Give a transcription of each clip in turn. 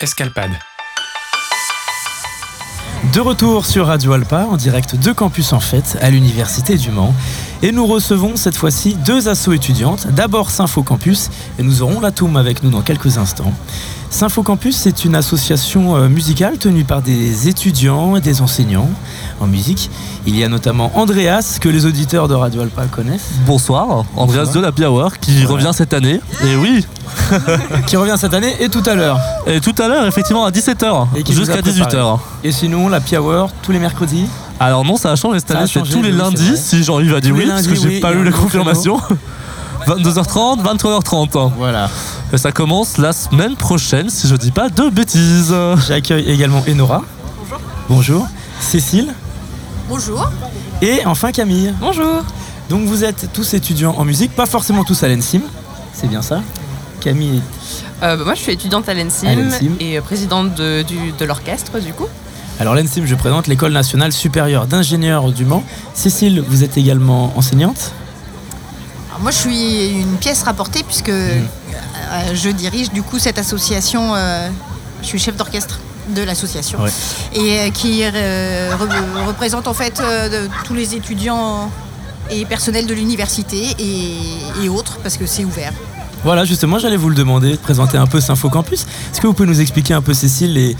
Escalpade. De retour sur Radio Alpa en direct de Campus en Fête à l'Université du Mans. Et nous recevons cette fois-ci deux assos étudiantes. D'abord Sympho Campus et nous aurons la Toum avec nous dans quelques instants. Sympho Campus, c'est une association euh, musicale tenue par des étudiants et des enseignants en musique. Il y a notamment Andreas, que les auditeurs de Radio Alpa connaissent. Bonsoir, Andreas Bonsoir. de la Hour qui Voilà. revient cette année. Et oui, qui revient cette année et tout à l'heure. et tout à l'heure, effectivement, à 17h Et qui nous a jusqu'à préparé. 18h. Et sinon, la Hour tous les mercredis. Alors non, ça a changé cette année, c'est tous les lundis, si Jean-Yves a dit oui, parce que j'ai oui, pas eu la confirmation. 22h30, 23h30. Voilà. Et ça commence la semaine prochaine, si je dis pas de bêtises. J'accueille également Enora. Bonjour. Bonjour. Cécile. Bonjour. Et enfin Camille. Bonjour. Donc vous êtes tous étudiants en musique, pas forcément tous à l'ENSIM. C'est bien ça? Camille. Euh, bah, moi, je suis étudiante à l'ENSIM, et présidente de l'orchestre, du coup. Alors l'ENSIM, je présente l'École nationale supérieure d'ingénieurs du Mans. Cécile, vous êtes également enseignante. Alors, moi, je suis une pièce rapportée puisque euh, je dirige du coup cette association. euh, je suis chef d'orchestre de l'association Ouais. et euh, qui euh, re- représente en fait euh, tous les étudiants et personnels de l'université et, et autres parce que c'est ouvert. Voilà, justement, j'allais vous le demander, de présenter un peu Sympho Campus. Est-ce que vous pouvez nous expliquer un peu, Cécile, les,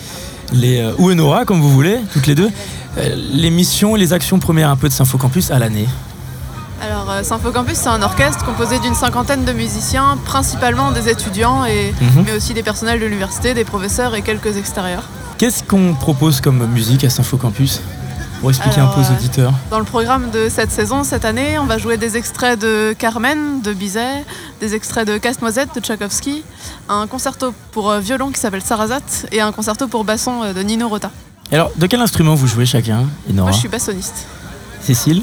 les, euh, ou Enora, comme vous voulez, toutes les deux, euh, les missions et les actions premières un peu de Sympho Campus à l'année Alors, euh, Sympho Campus, c'est un orchestre composé d'une cinquantaine de musiciens, principalement des étudiants, et, Mhm. mais aussi des personnels de l'université, des professeurs et quelques extérieurs. Qu'est-ce qu'on propose comme musique à Sympho Campus Pour expliquer Alors, un peu aux euh, auditeurs? Dans le programme de cette saison, cette année, on va jouer des extraits de Carmen de Bizet, des extraits de Casse-Noisette de Tchaïkovski, un concerto pour euh, violon qui s'appelle Sarasate et un concerto pour basson euh, de Nino Rota. Alors, de quel instrument vous jouez chacun Enora Moi, je suis bassoniste. Cécile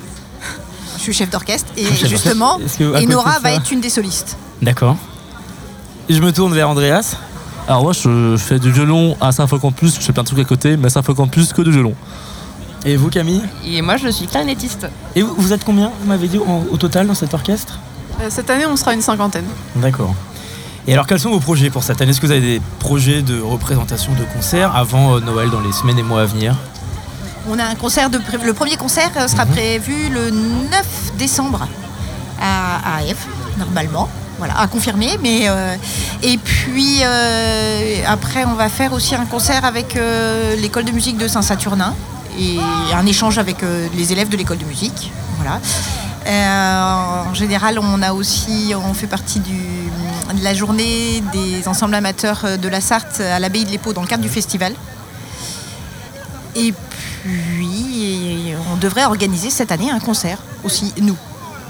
Je suis chef d'orchestre et Chef justement, Enora de va être une des solistes. D'accord. Et je me tourne vers Andreas. Alors moi, je fais du violon à Sympho Campus, je fais plein de trucs à côté, mais Sympho Campus que du violon. Et vous, Camille Et moi, je suis clarinettiste. Et vous, vous êtes combien, vous m'avez dit, en- au total dans cet orchestre? Cette année, on sera une cinquantaine. D'accord. Et alors, quels sont vos projets pour cette année? Est-ce que vous avez des projets de représentation de concerts avant euh, Noël dans les semaines et mois à venir? On a un concert de pré- le premier concert euh, sera Mhm. prévu le 9 décembre à, à F, normalement. Voilà, à confirmer. Mais euh, et puis euh, après, on va faire aussi un concert avec euh, l'école de musique de Saint-Saturnin et un échange avec euh, les élèves de l'école de musique. Voilà. Euh, en général, on a aussi, on fait partie de la journée des ensembles amateurs de la Sarthe à l'abbaye de l'Épau dans le cadre du festival. Et puis, on devrait organiser cette année un concert aussi, nous.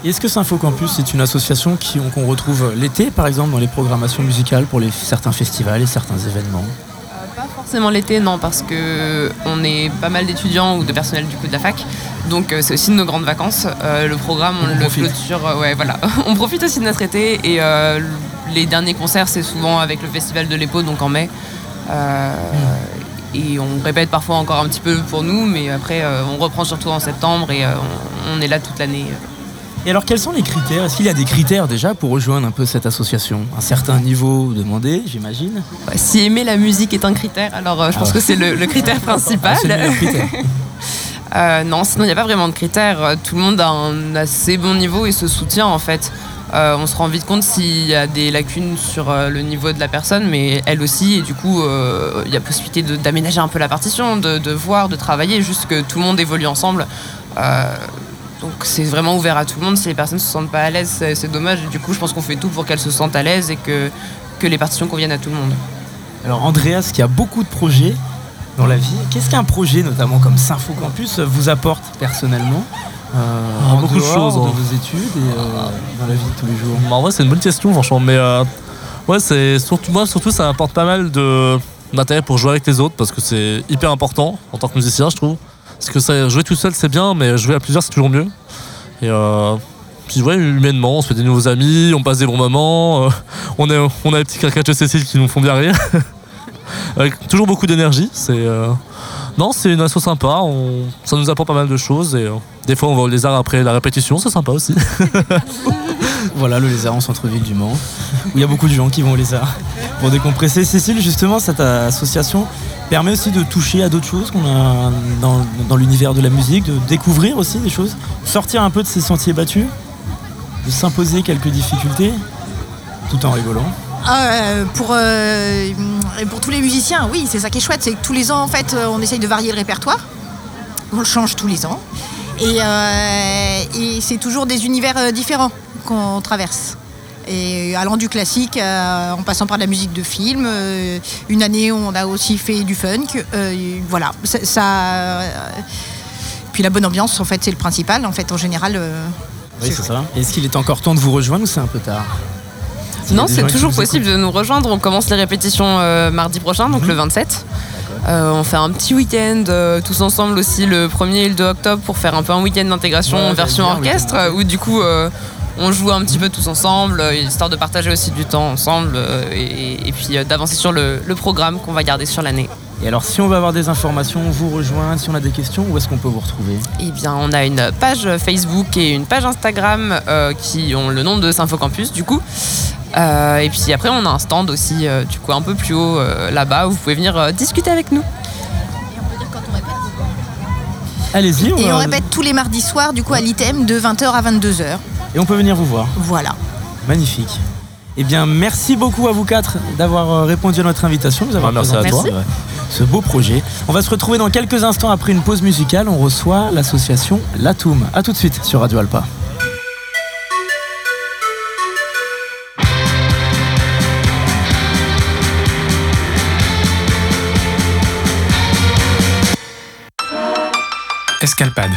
Est-ce que Sympho Campus est une association qu'on retrouve l'été, par exemple, dans les programmations musicales pour certains festivals et certains événements? Forcément l'été, non, parce que on est pas mal d'étudiants ou de personnel du coup de la fac. Donc euh, c'est aussi de nos grandes vacances. Euh, le programme, on, On le profite. clôture. euh, ouais, voilà. on profite aussi de notre été et les derniers concerts, c'est souvent avec le festival de l'EPO, donc en mai. Euh, Et on répète parfois encore un petit peu pour nous, mais après euh, on reprend surtout en septembre et euh, on, on est là toute l'année. Et alors, quels sont les critères? Est-ce qu'il y a des critères déjà pour rejoindre un peu cette association? Un certain niveau demandé, j'imagine? Ouais, si aimer la musique est un critère, alors euh, je pense Ah. que c'est le, le critère principal. C'est le critère. Euh, non, sinon il n'y a pas vraiment de critères. Euh, Tout le monde a un assez bon niveau et se soutient en fait. Euh, on se rend vite compte s'il y a des lacunes sur euh, le niveau de la personne, mais elle aussi, et du coup, euh, il y a possibilité d'aménager un peu la partition, de, de voir, de travailler, juste que tout le monde évolue ensemble. Euh, donc c'est vraiment ouvert à tout le monde. Si les personnes ne se sentent pas à l'aise, c'est dommage. Et du coup, je pense qu'on fait tout pour qu'elles se sentent à l'aise et que, que les partitions conviennent à tout le monde. Alors, Andreas, qui a beaucoup de projets dans la vie, qu'est-ce qu'un projet, notamment comme Sympho Campus, vous apporte personnellement euh, Ah, en beaucoup de choses, de hein. vos études et euh, dans la vie de tous les jours? En vrai, c'est une bonne question, franchement. Mais euh, ouais, c'est surtout moi, surtout, ça apporte pas mal de d'intérêt pour jouer avec les autres parce que c'est hyper important en tant que musicien, je trouve. Parce que ça, jouer tout seul, c'est bien, mais jouer à plusieurs, c'est toujours mieux. Et euh, puis ouais, humainement, on se fait des nouveaux amis, on passe des bons moments. euh, on, est, on a les petits craquages de Cécile qui nous font bien rire. Avec toujours beaucoup d'énergie. C'est euh, Non, c'est une asso sympa. Ça nous apprend pas mal de choses. Et euh, des fois, on va au lézard après la répétition. C'est sympa aussi. Voilà le lézard en centre-ville du Mans, où il y a beaucoup de gens qui vont au lézard pour décompresser. Cécile, justement, cette association permet aussi de toucher à d'autres choses qu'on a dans, dans l'univers de la musique, de découvrir aussi des choses, sortir un peu de ces sentiers battus, de s'imposer quelques difficultés, tout en rigolant. Euh, pour, euh, pour tous les musiciens, oui, c'est ça qui est chouette, c'est que tous les ans, en fait, euh, on essaye de varier le répertoire. On le change tous les ans. Et, euh, et c'est toujours des univers différents qu'on traverse. Et allant du classique en passant par la musique de film. une année, on a aussi fait du funk. voilà, ça. ça, puis la bonne ambiance, en fait, c'est le principal. En fait, en général. Oui, c'est ça. Est-ce qu'il est encore temps de vous rejoindre ou c'est un peu tard? Non, c'est toujours possible de nous rejoindre. On commence les répétitions euh, mardi prochain, donc Mhm. le 27. Euh, on fait un petit week-end euh, tous ensemble aussi le 1er et le 2 octobre pour faire un peu un week-end d'intégration Ouais, en version bien, orchestre où du coup on joue un petit peu tous ensemble, histoire de partager aussi du temps ensemble et, et puis d'avancer sur le, le programme qu'on va garder sur l'année. Et alors, si on veut avoir des informations, vous rejoindre, si on a des questions, où est-ce qu'on peut vous retrouver? Eh bien, on a une page Facebook et une page Instagram euh, qui ont le nom de Symphocampus, du coup. Euh, et puis après, on a un stand aussi, euh, du coup, un peu plus haut euh, là-bas, où vous pouvez venir euh, discuter avec nous. Allez-y. Et va- on répète tous les mardis soirs, du coup, à l'item de 20h à 22h. Et on peut venir vous voir. Voilà. Magnifique. Eh bien, merci beaucoup à vous quatre d'avoir répondu à notre invitation. Nous avons Ah, merci à toi. ce beau projet. On va se retrouver dans quelques instants après une pause musicale. On reçoit l'association Latoum. A tout de suite sur Radio Alpa. Escalpade.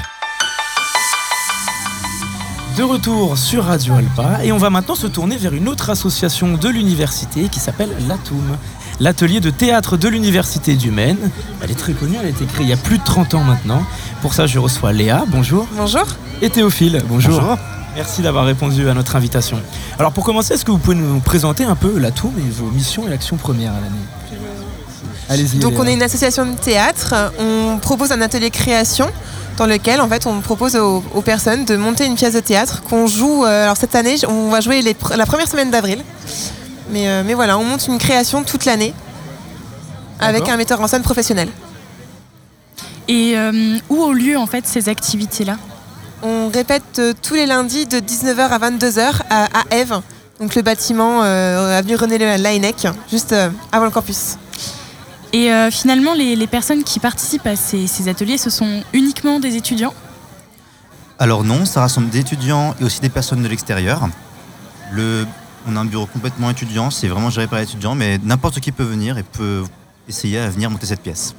De retour sur Radio Alpa et on va maintenant se tourner vers une autre association de l'université qui s'appelle l'ATOUM, l'atelier de théâtre de l'université du Maine. Elle est très connue, elle a été créée il y a plus de 30 ans maintenant. Pour ça, je reçois Léa, bonjour, Bonjour. et Théophile, bonjour. Merci d'avoir répondu à notre invitation. Alors pour commencer, est-ce que vous pouvez nous présenter un peu l'ATOUM et vos missions et actions premières à l'année? Allez-y. Donc on est une association de théâtre. On propose un atelier création dans lequel en fait on propose aux, aux personnes de monter une pièce de théâtre qu'on joue. euh, alors cette année, on va jouer les pr- la première semaine d'avril. Mais, euh, mais voilà, on monte une création toute l'année avec un metteur en scène professionnel. Et euh, où ont lieu en fait ces activités-là? On répète euh, tous les lundis de 19h à 22h à, à Ève, donc le bâtiment euh, avenue René Laennec, juste euh, avant le campus. Et euh, finalement, les, les personnes qui participent à ces, ces ateliers, ce sont uniquement des étudiants? Alors non, ça rassemble des étudiants et aussi des personnes de l'extérieur. Le, on a un bureau complètement étudiant, c'est vraiment géré par les étudiants, mais n'importe qui peut venir et peut essayer à venir monter cette pièce.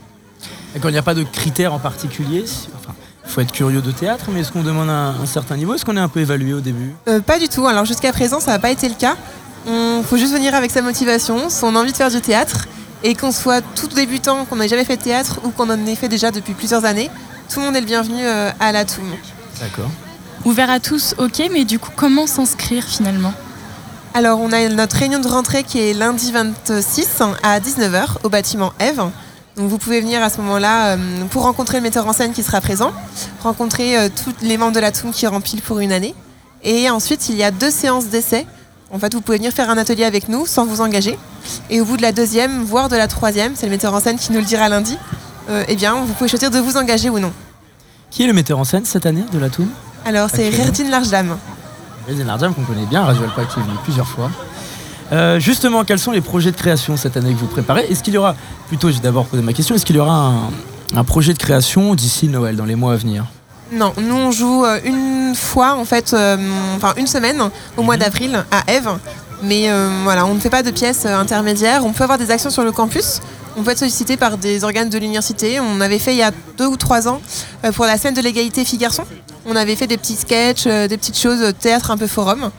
D'accord, il n'y a pas de critères en particulier. Enfin, il faut être curieux de théâtre, mais est-ce qu'on demande un, un certain niveau? Est-ce qu'on est un peu évalué au début? Euh, pas du tout. Alors jusqu'à présent, ça n'a pas été le cas. Il faut juste venir avec sa motivation, son envie de faire du théâtre, et qu'on soit tout débutant, qu'on n'ait jamais fait de théâtre ou qu'on en ait fait déjà depuis plusieurs années. Tout le monde est le bienvenu euh, à la TOUM. D'accord. Ouvert à tous, ok, mais du coup, comment s'inscrire finalement? Alors on a notre réunion de rentrée qui est lundi 26 à 19h au bâtiment Eve. Donc vous pouvez venir à ce moment-là euh, pour rencontrer le metteur en scène qui sera présent, rencontrer euh, tous les membres de la TOUM qui remplissent pour une année. Et ensuite, il y a deux séances d'essai. En fait, vous pouvez venir faire un atelier avec nous sans vous engager. Et au bout de la deuxième, voire de la troisième, c'est le metteur en scène qui nous le dira lundi, euh, eh bien, vous pouvez choisir de vous engager ou non. Qui est le metteur en scène cette année de la Tour Alors, c'est. Rerdine Larjdam. Résident Lardjam qu'on connaît bien, Radio Alpa qui est venu plusieurs fois. Euh, justement, quels sont les projets de création cette année que vous préparez Est-ce qu'il y aura, plutôt j'ai d'abord posé ma question, est-ce qu'il y aura un, un projet de création d'ici Noël, dans les mois à venir Non, nous on joue euh, une fois en fait, euh, enfin une semaine au mois d'avril à Eve. Mais euh, voilà, on ne fait pas de pièces intermédiaires. On peut avoir des actions sur le campus. On peut être sollicité par des organes de l'université. On avait fait il y a deux ou trois ans pour la scène de l'égalité filles-garçons. On avait fait des petits sketchs, des petites choses, théâtre un peu forum.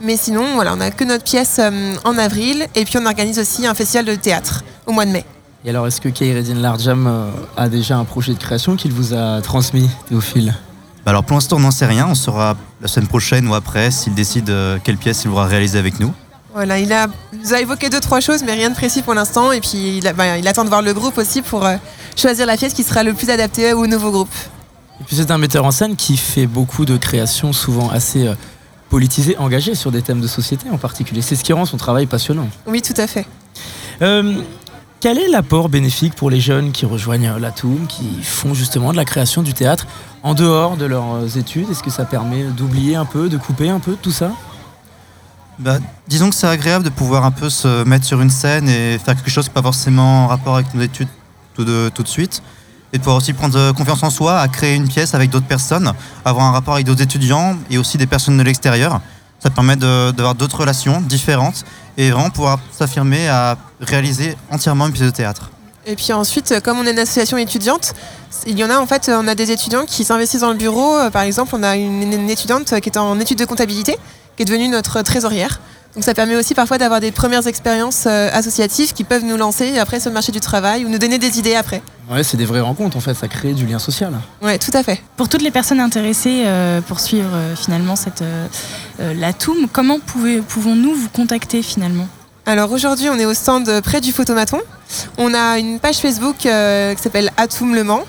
Mais sinon, voilà, on n'a que notre pièce en avril. Et puis on organise aussi un festival de théâtre au mois de mai. Et alors, est-ce que Kairedin Lardjam euh, a déjà un projet de création qu'il vous a transmis, Théophile? Bah alors pour l'instant on n'en sait rien, on saura la semaine prochaine ou après s'il décide euh, quelle pièce il voudra réaliser avec nous. Voilà, il, a, il nous a évoqué deux, trois choses, mais rien de précis pour l'instant. Et puis, il, a- bah, il attend de voir le groupe aussi pour euh, choisir la pièce qui sera le plus adaptée au nouveau groupe. Et puis c'est un metteur en scène qui fait beaucoup de créations souvent assez euh, politisées, engagées sur des thèmes de société en particulier. C'est ce qui rend son travail passionnant. Oui, tout à fait. Euh, quel est l'apport bénéfique pour les jeunes qui rejoignent euh, l'Atoum, qui font justement de la création du théâtre en dehors de leurs euh, études? Est-ce que ça permet d'oublier un peu, de couper un peu tout ça? Bah, disons que c'est agréable de pouvoir un peu se mettre sur une scène et faire quelque chose qui n'est pas forcément en rapport avec nos études tout de, tout de suite. Et de pouvoir aussi prendre confiance en soi, à créer une pièce avec d'autres personnes, avoir un rapport avec d'autres étudiants et aussi des personnes de l'extérieur. Ça permet de- d'avoir d'autres relations différentes et vraiment pouvoir s'affirmer à réaliser entièrement une pièce de théâtre. Et puis ensuite, euh, comme on est une association étudiante, il y en a en fait, on a des étudiants qui s'investissent dans le bureau. Euh, Par exemple, on a une, une étudiante qui est en études de comptabilité, qui est devenue notre trésorière. Donc ça permet aussi parfois d'avoir des premières expériences euh, associatives qui peuvent nous lancer après sur le marché du travail ou nous donner des idées après. Ouais, c'est des vraies rencontres en fait, ça crée du lien social. Ouais, tout à fait. Pour toutes les personnes intéressées euh, pour suivre euh, finalement cette euh, l'Atoum, comment pouvons-nous vous contacter finalement? Alors aujourd'hui, on est au stand près du photomaton. On a une page Facebook euh, qui s'appelle Atom Le Mans.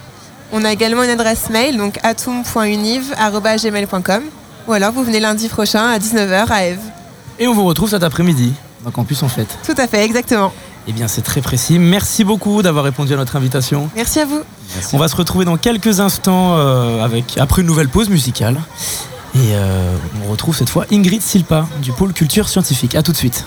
On a également une adresse mail, donc atom.univ.gmail.com. Ou alors vous venez lundi prochain à 19h à Eve. Et on vous retrouve cet après-midi, dans Campus en fait. Tout à fait, exactement. Eh bien c'est très précis. Merci beaucoup d'avoir répondu à notre invitation. Merci à vous. On va se retrouver dans quelques instants euh, avec, après une nouvelle pause musicale. Et euh, on retrouve cette fois Ingrid Silpa du pôle culture scientifique. A tout de suite.